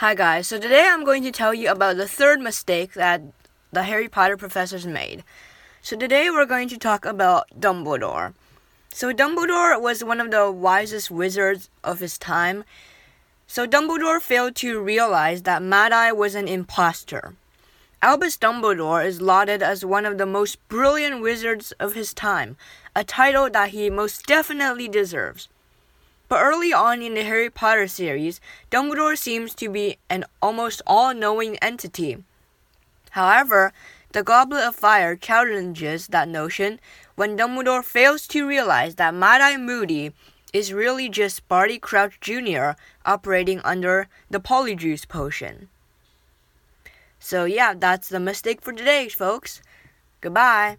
Hi guys, so today I'm going to tell you about the third mistake that the Harry Potter professors made. So today we're going to talk about Dumbledore. So Dumbledore was one of the wisest wizards of his time. So Dumbledore failed to realize that Mad Eye was an impostor. Albus Dumbledore is lauded as one of the most brilliant wizards of his time, a title that he most definitely deserves. But early on in the Harry Potter series, Dumbledore seems to be an almost all knowing entity. However, the Goblet of Fire challenges that notion when Dumbledore fails to realize that Mad Eye Moody is really just Barty Crouch Jr. operating under the Polyjuice potion. So, yeah, that's the mistake for today, folks. Goodbye.